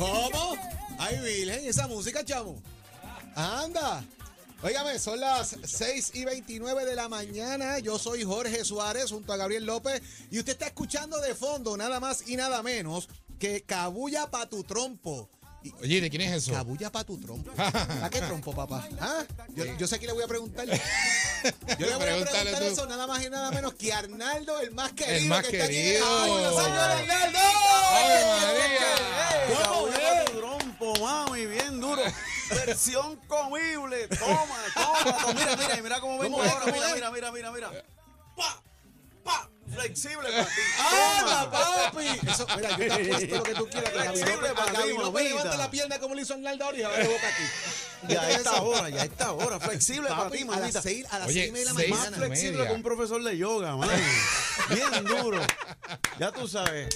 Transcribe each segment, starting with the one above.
¿Cómo? Ay, Virgen, esa música, chamo. Anda. Óigame, son las 6 y 29 de la mañana. Yo soy Jorge Suárez junto a Gabriel López y usted está escuchando de fondo nada más y nada menos que Cabulla pa' tu trompo. Y- Oye, ¿de quién es eso? Cabulla pa' tu trompo. ¿A qué trompo, papá? ¿Ah? Yo, yo sé que le voy a preguntar. Yo le voy a preguntar tú. eso nada más y nada menos que Arnaldo, el más querido. más que está aquí en querido. Cabulla, señor Arnaldo. ¡Ave María! ¿Cómo es? tu trompo, mami, bien duro. Versión comible. Toma, toma, toma. Mira, mira, mira cómo vengo ahora. ¿Cómo Mira, mira, mira, mira, mira. Flexible para ti. ¡Anda, Toma. papi! Eso, mira, yo te apuesto lo que tú quieras. Flexible para ti, López mamita. levanta la pierna como le hizo Arnaldo ahora y va de boca aquí. Ya ¿Qué es está hora, ya está hora. Flexible para Papi, ti, a las seis, a las Oye, seis y media de la Más mañana. flex- flexible que un profesor de yoga, mami. Bien duro. Ya tú sabes.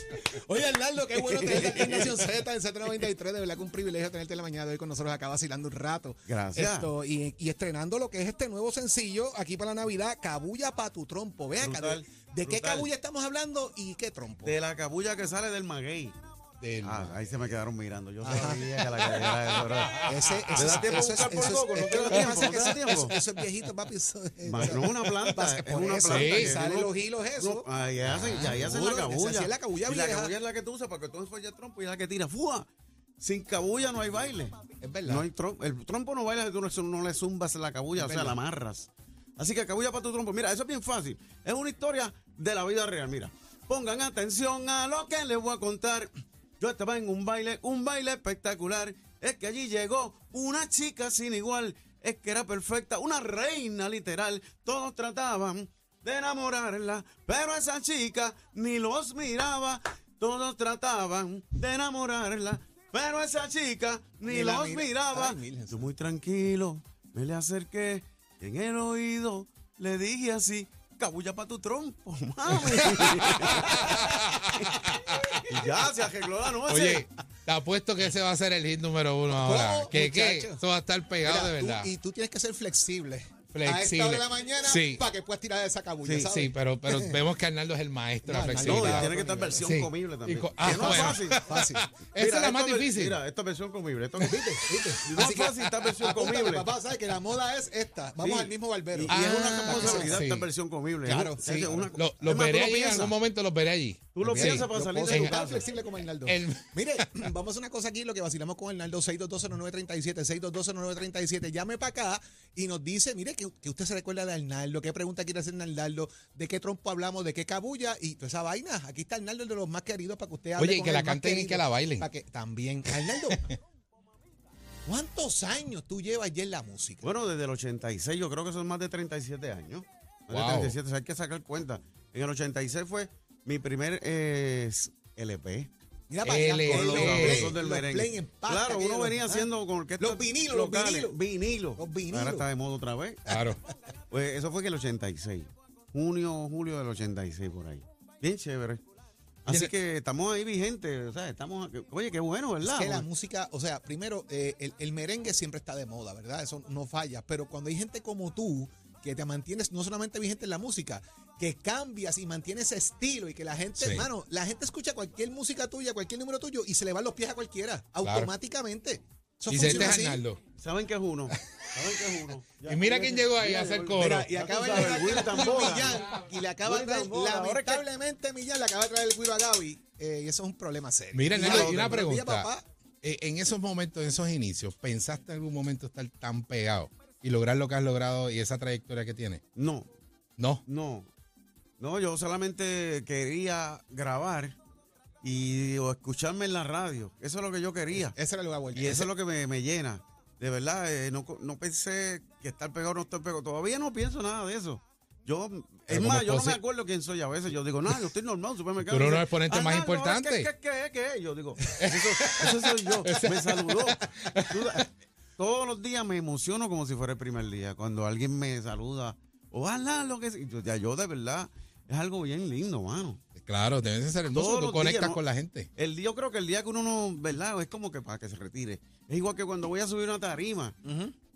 Oye, Arnaldo, qué bueno tenerte aquí en Nación Z, en Z93. De verdad que un privilegio tenerte en la mañana de hoy con nosotros acá vacilando un rato. Gracias. Esto, y, y estrenando lo que es este nuevo sencillo aquí para la Navidad, Cabulla pa' tu trompo. Ve acá, de, qué brutal. cabulla estamos hablando y qué trompo? De la cabulla que sale del maguey. Del- Ah, ahí se me quedaron mirando. Yo Ajá. sabía que la que era eso, bro. Ese, ¿Te ese, da tiempo eso es- buscar por eso es- poco? ¿No es te que da lo que tiempo? pasa es ¿No que te da eso- tiempo? eso- eso es viejito, papi. eso es- Ma- No es una planta, Pasa es por una eso, planta. sí, que sale uno- los hilos eso. no, ahí hacen, y ahí hacen Seguro, la cabulla. esa sí es la cabulla y la vieja. cabulla es la que tú usas para que tú enfolles el trompo y es la que tira. ¡Fua! Sin cabulla no hay baile. Es verdad. No hay trom- el trompo no baila si tú no, no le zumbas la cabulla, o sea, la amarras. Así que cabulla para tu trompo. Mira, eso es bien fácil. Es una historia de la vida real. Mira, pongan atención a lo que les voy a contar. Yo estaba en un baile, un baile espectacular. Es que allí llegó una chica sin igual. Es que era perfecta, una reina literal. Todos trataban de enamorarla, pero esa chica ni los miraba. Todos trataban de enamorarla, pero esa chica ni, los mira- miraba. Ay, Yo muy tranquilo, me le acerqué en el oído le dije así, cabulla para tu trompo, mami. y ya se arregló la noche. Oye, te apuesto que ese va a ser el hit número uno ahora. ¿Cómo, ¿Qué, qué? muchacho? Eso va a estar pegado Mira, de tú- verdad. y tú tienes que ser flexible. A Flexible. esta hora de la mañana Sí. para que puedas tirar esa cabulla, Sí, ¿sabes? sí, pero, pero vemos que Arnaldo es el maestro de No, Arnaldo, no, tiene que estar versión Sí. comible también. Co- Que ah, no es bueno. fácil. Fácil. Esa es la más difícil. Mira, esta versión comible. Esto, ¿Viste? ¿Viste? No es fácil esta versión apúntale, comible. papá, ¿sabes? Que la moda es esta. Vamos Sí. al mismo barbero. Y, y Ah, es una responsabilidad sí. esta versión comible. Claro, Es sí. es los veré allí, en algún momento los veré allí. Tú lo Sí. piensas para Yo salir de tu tan casa. flexible como Arnaldo. El- Mire, vamos a hacer una cosa aquí, lo que vacilamos con Arnaldo, 6220937, 6220937. Llame para acá y nos dice, mire, que, que usted se recuerda de Arnaldo, qué pregunta quiere hacer Arnaldo, de qué trompo hablamos, de qué cabulla y toda esa vaina. Aquí está Arnaldo, el de los más queridos, para que usted hable Oye, y que la canten y querido. que la bailen. Para que, también. Arnaldo, ¿cuántos años tú llevas ya en la música? Bueno, desde el 86, yo creo que son más de 37 años. Más Wow. de 37, o sea, hay que sacar cuenta. En el 86 fue mi primer eh, LP. Mira para allá, con los play, del los merengue. play en pasta, Claro, uno venía haciendo con orquestas Los vinilos, los locales. vinilos. Vinilo. Los vinilos. Ahora está de moda otra vez. Claro. Pues eso fue que el 86. Junio, julio del 86 por ahí. Bien chévere. Así que estamos ahí vigentes, o sea, estamos, oye, qué bueno, ¿verdad? Es que la música, o sea, primero, eh, el, el merengue siempre está de moda, ¿verdad? Eso no falla. Pero cuando hay gente como tú, que te mantienes no solamente vigente en la música, que cambias y mantienes ese estilo y que la gente, Sí. hermano, la gente escucha cualquier música tuya, cualquier número tuyo y se le van los pies a cualquiera, automáticamente. Eso Y este. Arnaldo. ¿Saben qué es uno? ¿Saben qué es uno? Y mira quién llegó ahí a hacer coro. Mira, y acaba de llegar. Millán y le acaba de traer, lamentablemente Millán le acaba de traer el cuiro a Gaby eh, y eso es un problema serio. Mira, y una pregunta. papá. Eh, En esos momentos, en esos inicios, ¿pensaste en algún momento estar tan pegado y lograr lo que has logrado y esa trayectoria que tienes? No, No. no. No, yo solamente quería grabar y o escucharme en la radio. Eso es lo que yo quería. Ese era el lugar Y eso es lo que me, me llena. De verdad, eh, no, no pensé que estar pegado o no estar pegado. Todavía no pienso nada de eso. Yo, es más, yo no me acuerdo quién soy a veces. Yo digo, no, yo estoy normal, supermercado. Tú eres los exponentes "Ah, más no, no, importantes". ¿Qué, qué, qué, qué? Yo digo, eso, eso soy yo. Me saludó. Todos los días me emociono como si fuera el primer día. Cuando alguien me saluda, ojalá lo que sea. Yo, ya yo de verdad, es algo bien lindo, mano. Claro, debes de ser hermoso. Todos Tú los conectas días, ¿no? con la gente. El día, yo creo que el día que uno no, ¿verdad? Es como que para que se retire. Es igual que cuando voy a subir una tarima.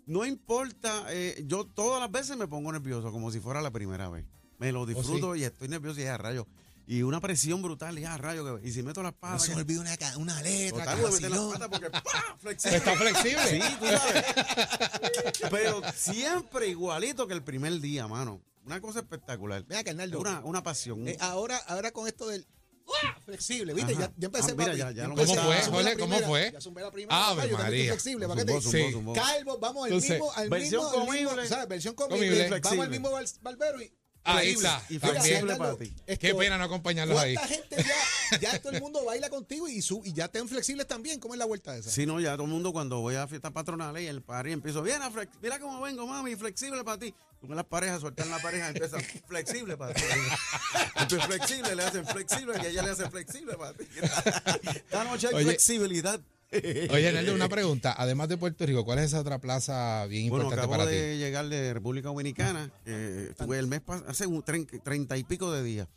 No importa, eh, yo todas las veces me pongo nervioso, como si fuera la primera vez. Me lo disfruto y estoy nervioso y ya rayo. Y una presión brutal. Y ah, rayo, que- y si meto las No patas. se que- me olvida una, una letra. Total, voy a meter las patas porque ¡pah! flexible. Está flexible. Sí, tú sabes. Pero siempre igualito que el primer día, mano. Una cosa espectacular. Ven acá, Arnaldo. Una, una pasión. Eh, ahora, ahora con esto del ¡Uah! flexible, ¿viste? Ya, ya empecé, Ah, mira, ya- ya empecé. ¿Cómo fue, la ¿Cómo fue? Ya zumbé la primera. Ave también estoy María. flexible, ¿para qué te. Calvo, vamos al mismo, al versión mismo. Versión Comible. comible. Vamos al mismo barbero y Ahí flexible. está. Y flexible para ti. esto- Qué pena no acompañarlos ahí. ¿Cuánta gente ya, ya todo el mundo baila contigo y, su, y ya estén flexibles también? ¿Cómo es la vuelta esa? Sí, no, ya todo el mundo cuando voy a fiestas patronales y el party empiezo, bien, mira cómo vengo, mami, flexible para ti. Tú me las parejas, sueltan la pareja, empiezan flexible para ti. Entonces, flexible, le hacen flexible y ella le hace flexible para ti. Esta noche hay Oye. flexibilidad. Oye, Nelly, una pregunta. Además de Puerto Rico, ¿cuál es esa otra plaza bien Bueno, importante acabo para de ti? llegar de República Dominicana. eh, estuve el mes pas- hace un treinta y pico de días.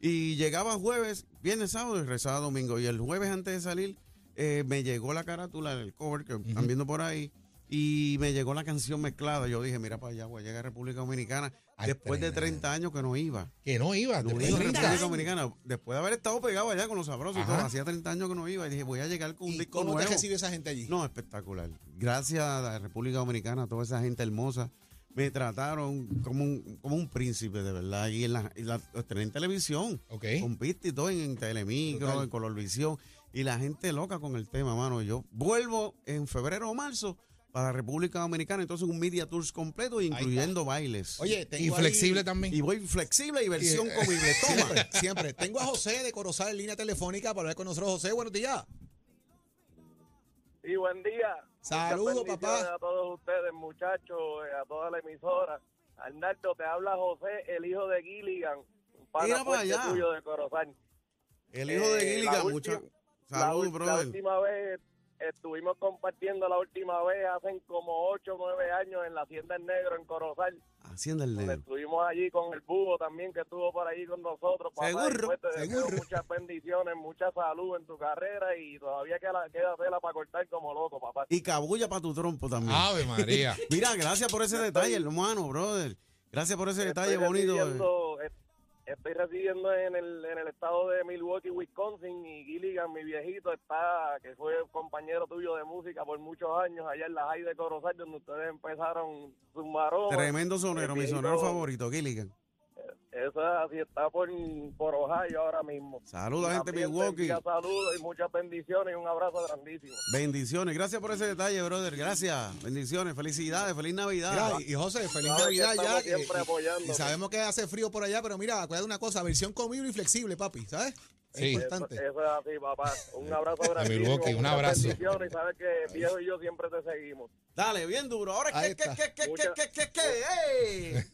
Y llegaba jueves, viernes, sábado y rezaba domingo. Y el jueves antes de salir eh, me llegó la carátula del cover que están viendo por ahí. Y me llegó la canción mezclada. Yo dije, mira para allá, voy a llegar a República Dominicana. Ay, después de tremendo. 30 años que no iba. Que no iba. No iba a de 30 República años. Dominicana. Después de haber estado pegado allá con los sabrosos y Ajá. todo. Hacía 30 años que no iba. Y dije, voy a llegar con un ¿Y disco cómo te nuevo. recibe esa gente allí? No, espectacular. Gracias a la República Dominicana, a toda esa gente hermosa. Me trataron como un, como un príncipe, de verdad. Y, en la, y la- los estrené en televisión. Ok. Con pista y todo, en, en Telemicro, Brutal. en Colorvisión. Y la gente loca con el tema, mano. Yo vuelvo en febrero o marzo para la República Dominicana. Entonces, un media tours completo, incluyendo bailes. Oye, tengo Y ahí- flexible también. y voy flexible y versión eh, comible. Toma. Siempre, siempre. Tengo a José de Corozal en línea telefónica para hablar con nosotros. José, buenos días. Sí, buen día. Saludos, Muchas papá. bendiciones A todos ustedes, muchachos, eh, a toda la emisora. Arnaldo, te habla José, el hijo de Gilligan. Un Mira para fuerte allá. tuyo de Corozal. El hijo de Eh, Gilligan, la última- La, Saludos, ul- la brother. última vez estuvimos compartiendo la última vez hace como 8 o 9 años en la Hacienda El Negro en Corozal. Hacienda el donde negro. Estuvimos allí con el búho también que estuvo por ahí con nosotros. Papá, Seguro, después te seguro. muchas bendiciones, mucha salud en tu carrera y todavía queda, queda tela para cortar como loco, papá. Y cabulla para tu trompo también. Ave María. Mira, gracias por ese detalle, hermano, brother. Gracias por ese detalle bonito. Estoy residiendo en el, en el estado de Milwaukee, Wisconsin, y Gilligan, mi viejito, está, que fue compañero tuyo de música por muchos años, allá en la High de Corozal, donde ustedes empezaron su maroma. Tremendo sonero, mi sonero favorito, Gilligan. Eso es así, está por, por Ohio ahora mismo. Saludos a gente de También te Milwaukee. Saludos y muchas bendiciones y un abrazo grandísimo. Bendiciones. Gracias por ese detalle, brother. Gracias. Bendiciones. Felicidades. Feliz Navidad. Mira, y, José, feliz Sabes Navidad ya. siempre y- apoyándote. y sabemos que hace frío por allá, pero mira, acuérdate una cosa, versión comible y flexible, papi, ¿sabes? Es Sí. Eso, importante. eso es así, papá. Un abrazo grandísimo. Milwaukee, un abrazo. bendiciones Y sabes que viejo y yo siempre te seguimos. Dale, bien duro. Ahora, Ahí ¿qué, qué, está. qué, qué, qué, Muchas- qué, qué, qué? ¡Ey!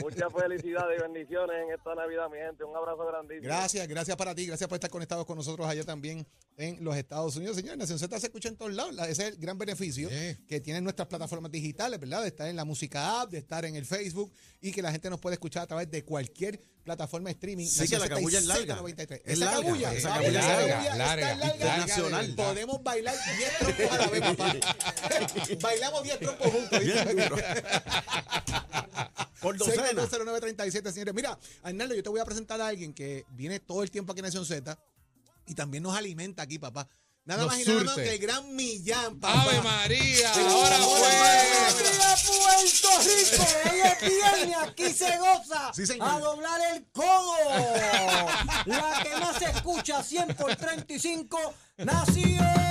Muchas felicidades y bendiciones en esta Navidad, mi gente. Un abrazo grandísimo. Gracias, gracias para ti, gracias por estar conectados con nosotros allá también en los Estados Unidos. Señores, Nación Z se escucha en todos lados. La- Ese es el gran beneficio Sí. que tienen nuestras plataformas digitales, ¿verdad? De estar en la música app, de estar en el Facebook y que la gente nos puede escuchar a través de cualquier plataforma de streaming. Sí, que la cabulla es larga. Z93. Es Esa larga, cabulla, esa cabulla larga, larga, está internacional. Podemos bailar 10 trompos a la vez, papá. Bailamos 10 trompos juntos. Por docena. 6220937, señores. Mira, Arnaldo, yo te voy a presentar a alguien que viene todo el tiempo aquí en Nación Z y también nos alimenta aquí, papá. Nada Nos más y nada menos que el gran Millán, papá. Ave María. Ahora ahora fue. ¡Viva Puerto Rico! Hoy es viernes, aquí se goza Sí, señor. a doblar el codo. La que más se escucha, 100 por 35, Nación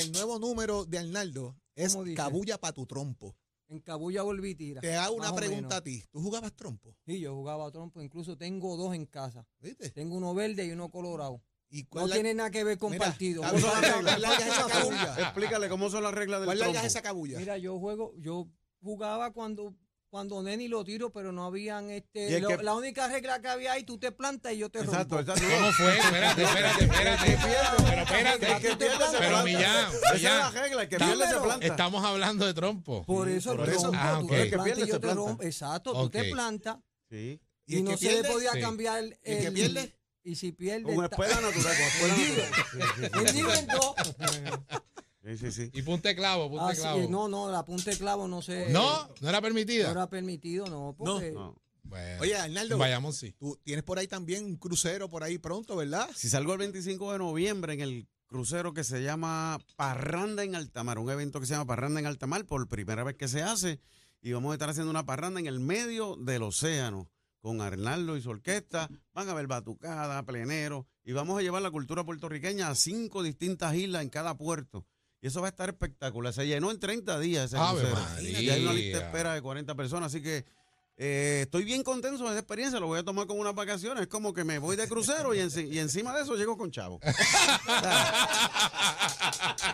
el, nuevo número de Arnaldo es ¿Cómo dice? Cabulla para tu trompo. En Cabulla volví tira. Te hago una pregunta a ti. ¿Tú jugabas trompo? Sí, yo jugaba trompo, incluso tengo dos en casa. ¿Viste? Tengo uno verde y uno colorado. ¿Y No cuál la- tiene nada que ver con Mira, partido. ¿cuál son las reglas? ¿Cuál larga es esa cabulla? Explícale cómo son las reglas del ¿Cuál trompo. es esa cabulla? Mira, yo juego, yo jugaba cuando cuando Neni lo tiro, pero no habían Y este. lo- que- La única regla que había ahí, tú te plantas y yo te Exacto, rompo. exacto. ¿Cómo fue? Espérate, espérate, espérate. Pero espérate. El que pierde se Pero. Millán, Esa es la regla, el que pierde se planta. Estamos hablando de trompo. Por eso por el eso. Ah, tú ok. te El que plantas pierde y yo se te planta. rompo. Exacto, tú Ok. te plantas Sí. y, el no se le podía Sí. cambiar el, ¿Y el que pierde? Y si pierde. Con está- espuela natural, con espuela natural. el nivel dos. Sí, sí, sí. Y punte clavo, punte Así, clavo. no, no, la punta de clavo no se. No, no era No permitida. era permitido, no, porque No. Bueno, Oye, Arnaldo. Vayamos, sí. Tú tienes por ahí también un crucero por ahí pronto, ¿verdad? Si salgo el 25 de noviembre en el crucero que se llama Parranda en Altamar, un evento que se llama Parranda en Altamar, por primera vez que se hace, y vamos a estar haciendo una parranda en el medio del océano con Arnaldo y su orquesta. Van a ver batucada, plenero, y vamos a llevar la cultura puertorriqueña a cinco distintas islas en cada puerto. Y eso va a estar espectacular. Se llenó en 30 días ese Ave crucero. María. Y hay una lista de espera de 40 personas, así que eh, estoy bien contento de esa experiencia, lo voy a tomar como unas vacaciones. Es como que me voy de crucero y, enci- y encima de eso llego con chavo.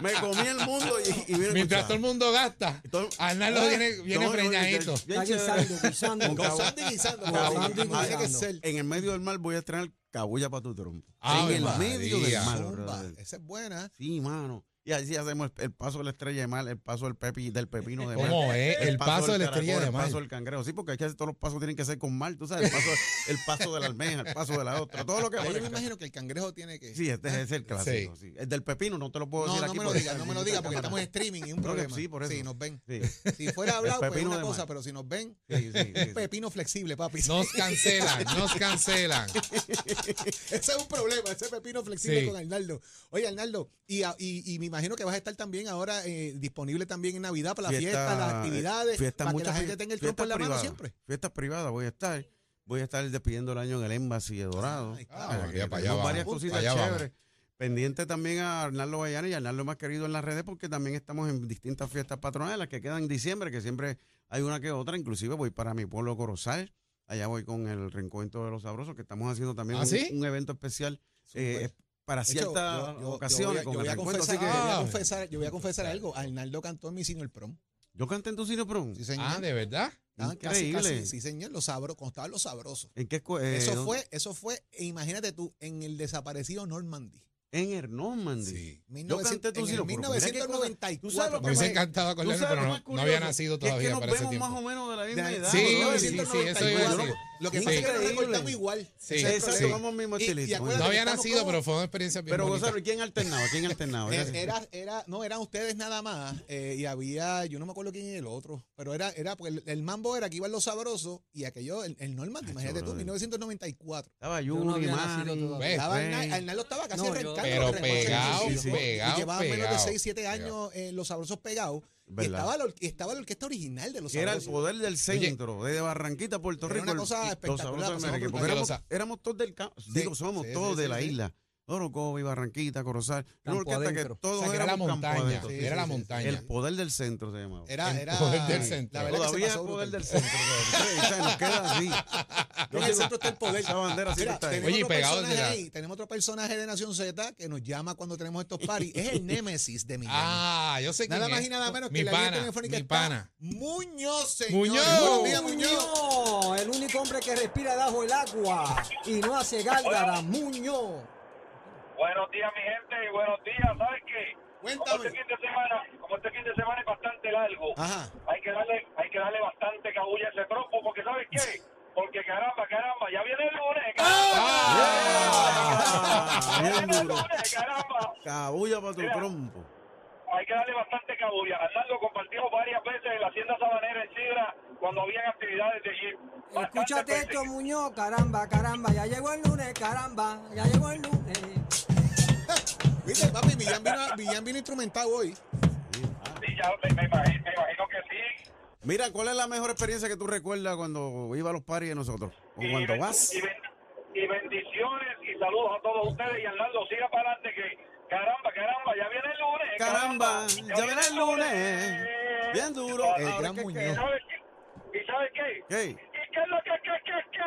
me comí el mundo y, y vine con Mientras chavo. todo el mundo gasta, Arnaldo Ah, viene, viene no, preñadito. guisando, guisando. Con. En el medio del mar voy a estrenar cabulla para tu trompo. En el María. medio del mar. Esa es buena. Sí, mano. Y así hacemos el, el paso de la estrella de mar, el paso del, pepi, del pepino de mar. ¿Cómo es? El paso de la del estrella caracol, de El mar. paso del cangrejo. Sí, porque hay que hacer todos los pasos tienen que ser con mar. Tú sabes, el paso, el paso de la almeja, el paso de la otra. Todo lo que yo me imagino que el cangrejo tiene que. Sí, este es el clásico. sí. El del pepino no te lo puedo No, decir no aquí. me lo digas, no me lo digas porque estamos en streaming y un problema. sí, por eso. Sí, nos ven. Sí, Si fuera hablado, pues una cosa, mar. pero si nos ven, sí, sí, sí, un sí. pepino flexible, papi. Nos cancelan, nos cancelan. Ese es un problema, ese pepino flexible con Arnaldo. Oye, Arnaldo, y, y, y me imagino que vas a estar también ahora eh, disponible también en Navidad para las Fiesta- fiestas, las actividades, fiestas, para que la gente tenga el trompo en la mano siempre. Fiestas privadas voy a estar. Voy a estar despidiendo el año en el Embassy de Dorado. Ah, para allá vamos. varias cositas allá vamos. chéveres. Pendiente también a Arnaldo Bayana y a Arnaldo más querido en las redes porque también estamos en distintas fiestas patronales las que quedan en diciembre, que siempre hay una que otra. Inclusive voy para mi pueblo Corozal. Allá voy con el reencuentro de los sabrosos, que estamos haciendo también ¿Ah, un, sí? un evento especial eh, para ciertas yo- yo- yo ocasiones voy a- con yo el voy a confesar- yo voy a Ah. confesar- yo voy a confesar algo. Arnaldo cantó en mi senior prom. yo canté en tu cine prom. Sí, señor. Ah, ¿de verdad? Casi, Increíble. casi, sí, señor, los sabrosos, cuando estaban los sabrosos. ¿En qué eh, eso dónde? fue, eso fue, e imagínate tú, en el desaparecido Normandy. En el Normandy. Sí. Yo canté tu en sino el prom. Cosa- 1994. ¿Tú sabes lo Me que hubiese me- encantado ¿Tú acordarme, pero lo no, había nacido Que es todavía que nos para ese tiempo. más o menos de la misma edad. Sí, sí, sí, eso iba a 1994. decir. Lo que Sí. pasa es que nos recortamos igual. Sí. Exacto, vamos mismo No había nacido, como- pero fue una experiencia bien Pero bonita. Gonzalo, ¿quién alternaba? ¿Quién alternaba? Eh, Era- Era, era, no, eran ustedes nada más. eh, y había, yo no me acuerdo quién era el otro. Pero era, era porque el, el mambo era que iban los sabrosos y aquello, el, el Norman, imagínate tú, brother. 1994. Estaba Yo no Yuri, había nacido Manny. todavía. Ve, Estaba Arnaldo estaba casi arrancando. Pero pegado, pegado, Y llevaban menos de pegado. 6, 7 años eh, los sabrosos pegados. Estaba, la, estaba la orquesta original de los era el poder del centro, de Barranquita, Puerto Era Rico. una cosa espectacular, América. Porque éramos, todos del campo. Digo, somos sí, todos sí, de la isla. Orocovi, Barranquita, Corozal. Una Campo orquesta que todos O sea, que era la montaña. Sí, era sí, la sí, sí. montaña. El poder del centro se llamaba. Era, El era, poder del centro. La que Todavía pasó el poder del centro. o sea, nos queda así. En el centro está el poder. Esa bandera sí que Mira, está ahí. tenemos Oye, pegado personaje de la- ahí, tenemos otro personaje de Nación Z que nos llama cuando tenemos estos parties. Es el némesis de Millán. Ah, yo sé quién Nada más y nada menos mi que la línea pana, telefónica mi está pana. Muñoz, señor. Muñoz. Muñoz, el único hombre que respira bajo el agua y no hace gárgara, Muñoz. Buenos días, mi gente, y buenos días. ¿Sabes qué? Como este fin de semana, como este fin de semana es bastante largo, Ajá. hay que darle, hay que darle bastante cabulla a ese trompo, porque ¿sabes qué? Porque caramba, caramba, ya viene el lunes, Ah, caramba. bien el duro. lunes, caramba. Cabulla para tu Mira. trompo. Hay que darle bastante cabulla. Arnaldo compartimos varias veces en la Hacienda Sabanera en Sidra cuando habían actividades de allí. Bastantes Escúchate esto, Muñoz, caramba, caramba, ya llegó el lunes, caramba, ya llegó el lunes. Viste, papi, Millán vino, Millán vino instrumentado hoy. Sí, ya me, me imagino, me imagino que sí. Mira, ¿cuál es la mejor experiencia que tú recuerdas cuando iba a los paris de nosotros? O Y cuando ben- vas. Y, ben- y bendiciones y saludos a todos ustedes. Y Arnaldo, siga para adelante que caramba, caramba, ya viene el lunes. Caramba, ya viene el lunes. Bien duro. El gran que- Muñoz. ¿Y sabes qué? ¿Y sabes qué? ¿Qué? ¿Y qué es lo que, que, que, que?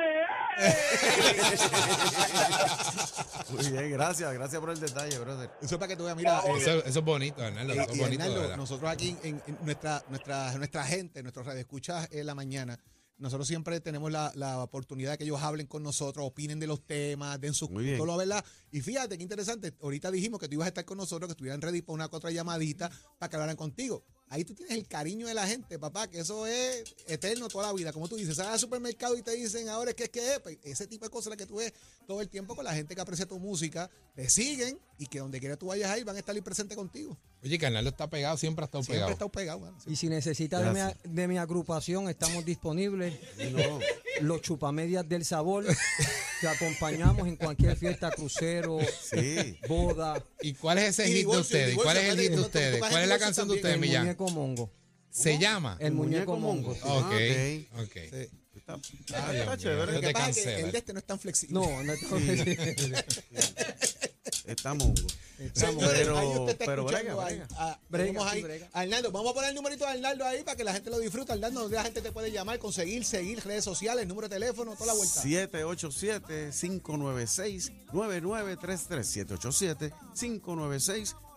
Muy bien, gracias, gracias por el detalle, brother. Eso es para que tú veas, mira. eh, Eso, eso es bonito, Arnaldo. Eso es bonito, Arnaldo, nosotros aquí en, en nuestra, nuestra, nuestra gente, nuestros radioescuchas en la mañana, nosotros siempre tenemos la, la oportunidad de que ellos hablen con nosotros, opinen de los temas, den sus Muy bien. todo lo verdad. Y fíjate qué interesante, ahorita dijimos que tú ibas a estar con nosotros, que estuvieran ready para una otra llamadita para que hablaran contigo. Ahí tú tienes el cariño de la gente, papá, que eso es eterno toda la vida. Como tú dices, sales al supermercado y te dicen ahora es que es que es. Pues, ese tipo de cosas las que tú ves todo el tiempo con la gente que aprecia tu música, te siguen y que donde quiera tú vayas a ir van a estar ahí presentes contigo. Oye, que Arnaldo está pegado, siempre ha estado Siempre pegado. he estado pegado. mano. Y si necesita de mi, Gracias. de mi agrupación, estamos disponibles. No, los chupamedias del sabor. Te acompañamos en cualquier fiesta, crucero, Sí. boda. ¿Y cuál es ese hit de ustedes? ¿Cuál es el hit de ustedes? ¿Cuál es la canción de ustedes, El Millán? muñeco mongo. Se llama. El muñeco mongo. Ah, Ok, ok. Está, chévere. Lo que pasa es que el de este no es tan flexible. No, no Está mongo. estamos. Pero- ahí usted está pero brega, brega. Ah, Brega, tenemos sí, ahí brega. Arnaldo. Vamos a poner el numerito de Arnaldo ahí para que la gente lo disfrute. Arnaldo, donde la gente te puede llamar, conseguir, seguir, redes sociales, número de teléfono, toda la vuelta. 787-596-9933.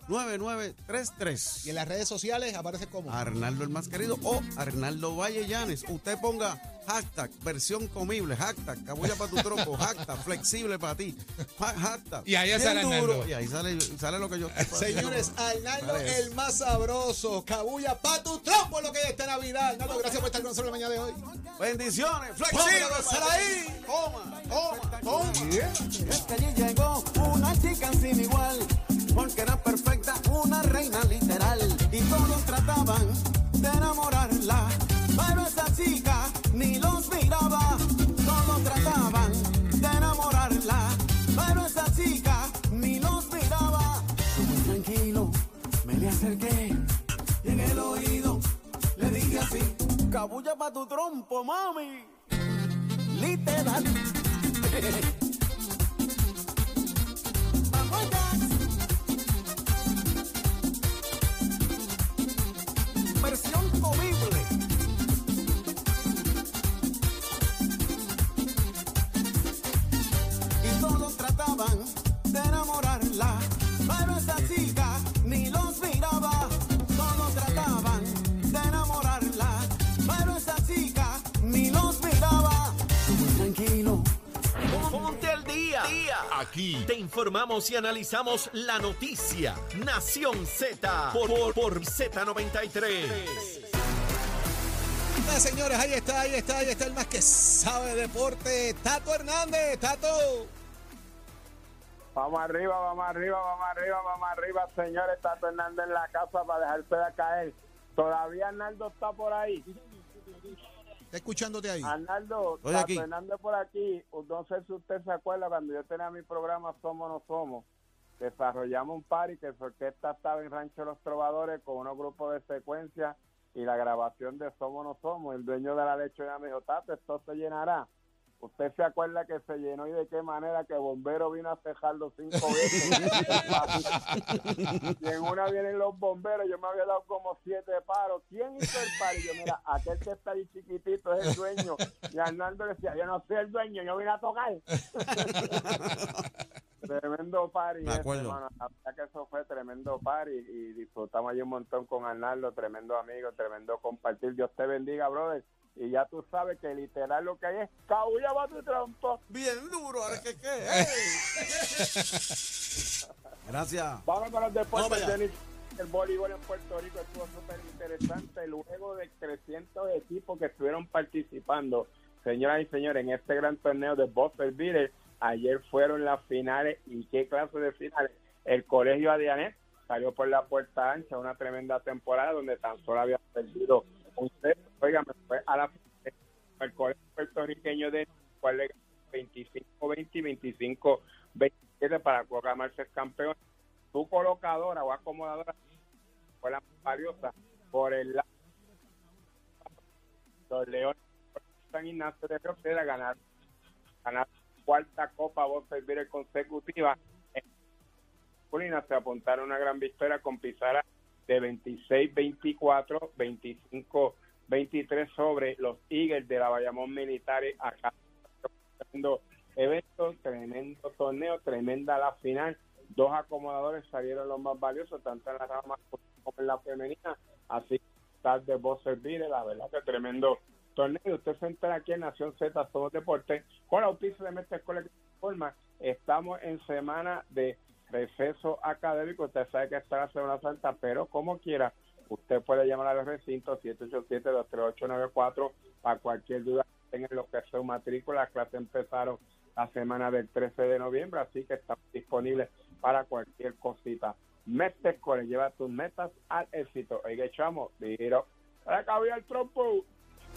787-596-9933. Y en las redes sociales aparece como. Arnaldo el más querido o Arnaldo Valle Llanes. Usted ponga hashtag versión comible, hashtag cabulla para tu tronco, hashtag flexible para ti, ha- hashtag. Y ahí sale. Arnaldo. Y ahí sale, sale lo que yo. Señores, Arnaldo el más sabroso. Cabulla pa' tu trompo lo que es esta Navidad. Arnaldo, gracias por estar con nosotros la mañana de hoy. Bendiciones, flexible. ahí. Toma, toma, toma. Es que allí llegó una chica sin igual, porque era perfecta, una reina literal. Y todos trataban de enamorarla, acerqué y en el oído le dije así: Cabulla pa' tu trompo, mami. Literal. Aquí te informamos y analizamos la noticia. Nación Z por, por, por Z93. Ah, señores, ahí está, ahí está, ahí está el más que sabe de deporte. Tato Hernández, Tato. Vamos arriba, vamos arriba, vamos arriba, vamos arriba, señores. Está Fernando en la casa para dejarse de caer. Todavía Arnaldo está por ahí. Está escuchándote ahí. Arnaldo, Estoy aquí. Fernando por aquí. No sé si usted se acuerda cuando yo tenía mi programa Somos No Somos. Desarrollamos un party que su orquesta estaba en Rancho Los Trovadores con unos grupos de secuencia y la grabación de Somos No Somos. El dueño de la lechona me dijo, Tato, esto se llenará. ¿Usted se acuerda que se llenó y de qué manera que Bombero vino a cejarlo cinco veces? y en una vienen los bomberos, yo me había dado como siete paros. ¿Quién hizo el paro? Y yo, mira, aquel que está ahí chiquitito es el dueño. Y Arnaldo decía, yo no soy el dueño, yo vine a tocar. tremendo party, Me ese, acuerdo. hermano. La verdad que eso fue tremendo party y disfrutamos ahí un montón con Arnaldo, tremendo amigo, tremendo compartir. Dios te bendiga, brother. Y ya tú sabes que literal lo que hay es cabulla va tu trompo. Bien duro, ahora que qué. ¡Ey! Gracias. Vamos con los deportes. El voleibol en Puerto Rico estuvo súper interesante luego de 300 equipos que estuvieron participando. Señoras y señores, en este gran torneo de Buster Beaters, ayer fueron las finales y qué clase de finales. El colegio Adianet salió por la puerta ancha, una tremenda temporada donde tan solo había perdido un set. Oigan, fue a la el colegio puertorriqueño de cual le ganó 25-20 y 25-27 para proclamarse campeón. Tu colocadora o acomodadora fue la más valiosa por el lado los Leones San Ignacio de Río Piedra ganar ganar cuarta Copa Voz Servir consecutiva en se apuntaron una gran victoria con pizarra de 26-24 25-23 sobre los Eagles de la Bayamón Militar acá tremendo evento, tremendo torneo, tremenda la final. Dos acomodadores salieron los más valiosos, tanto en la rama como en la femenina. Así tal de vos servir, la verdad que tremendo torneo. Usted se entera aquí en Nación Z, Somos Deportes, con la auspicio de Mestre Escuela Forma. Estamos en semana de receso académico. Usted sabe que está la Semana Santa, pero como quiera, usted puede llamar al recinto 787-23894 para cualquier duda que tenga en lo que sea matrícula. Las clases empezaron la semana del 13 de noviembre, así que estamos disponibles para cualquier cosita. Mestre Escuela, lleva tus metas al éxito. Oiga, chamo, diro. Para cabía el trompo.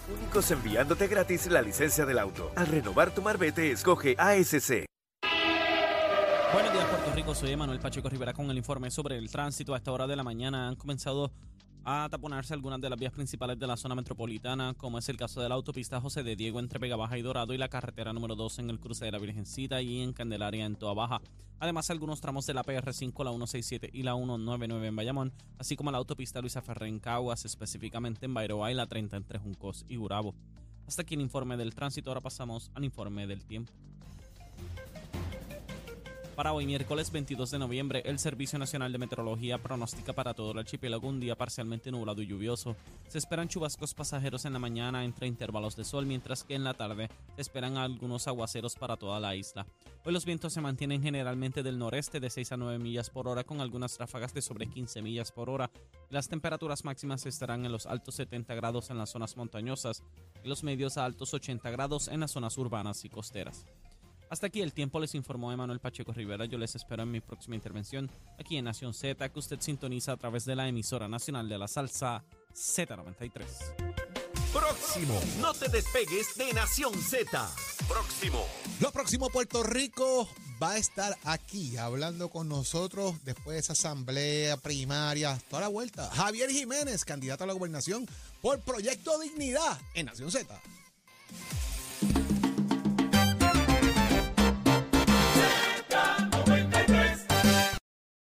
Únicos enviándote gratis la licencia del auto. Al renovar tu marbete, escoge ASC. Buenos días, Rico. Soy Manuel Pacheco Rivera con el informe sobre el tránsito. A esta hora de la mañana han comenzado a taponarse algunas de las vías principales de la zona metropolitana, como es el caso de la autopista José de Diego entre Vega Baja y Dorado y la carretera número 2 en el cruce de la Virgencita y en Candelaria en Toa Baja. Además, algunos tramos de la PR5, la 167 y la 199 en Bayamón, así como la autopista Luisa Ferrer en Caguas, específicamente en Bairoa y la 30 entre Juncos y Gurabo. Hasta aquí el informe del tránsito. Ahora pasamos al informe del tiempo. Para hoy, miércoles 22 de noviembre, el Servicio Nacional de Meteorología pronostica para todo el archipiélago un día parcialmente nublado y lluvioso. Se esperan chubascos pasajeros en la mañana entre intervalos de sol, mientras que en la tarde se esperan algunos aguaceros para toda la isla. Hoy los vientos se mantienen generalmente del noreste de 6 a 9 millas por hora, con algunas ráfagas de sobre 15 millas por hora. Las temperaturas máximas estarán en los altos 70 grados en las zonas montañosas y los medios a altos 80 grados en las zonas urbanas y costeras. Hasta aquí el tiempo les informó Emanuel Pacheco Rivera. Yo les espero en mi próxima intervención aquí en Nación Z, que usted sintoniza a través de la emisora nacional de la salsa Z93. Próximo. No te despegues de Nación Z. Próximo. Lo próximo, Puerto Rico va a estar aquí hablando con nosotros después de esa asamblea primaria, toda la vuelta. Javier Jiménez, candidato a la gobernación por Proyecto Dignidad en Nación Z.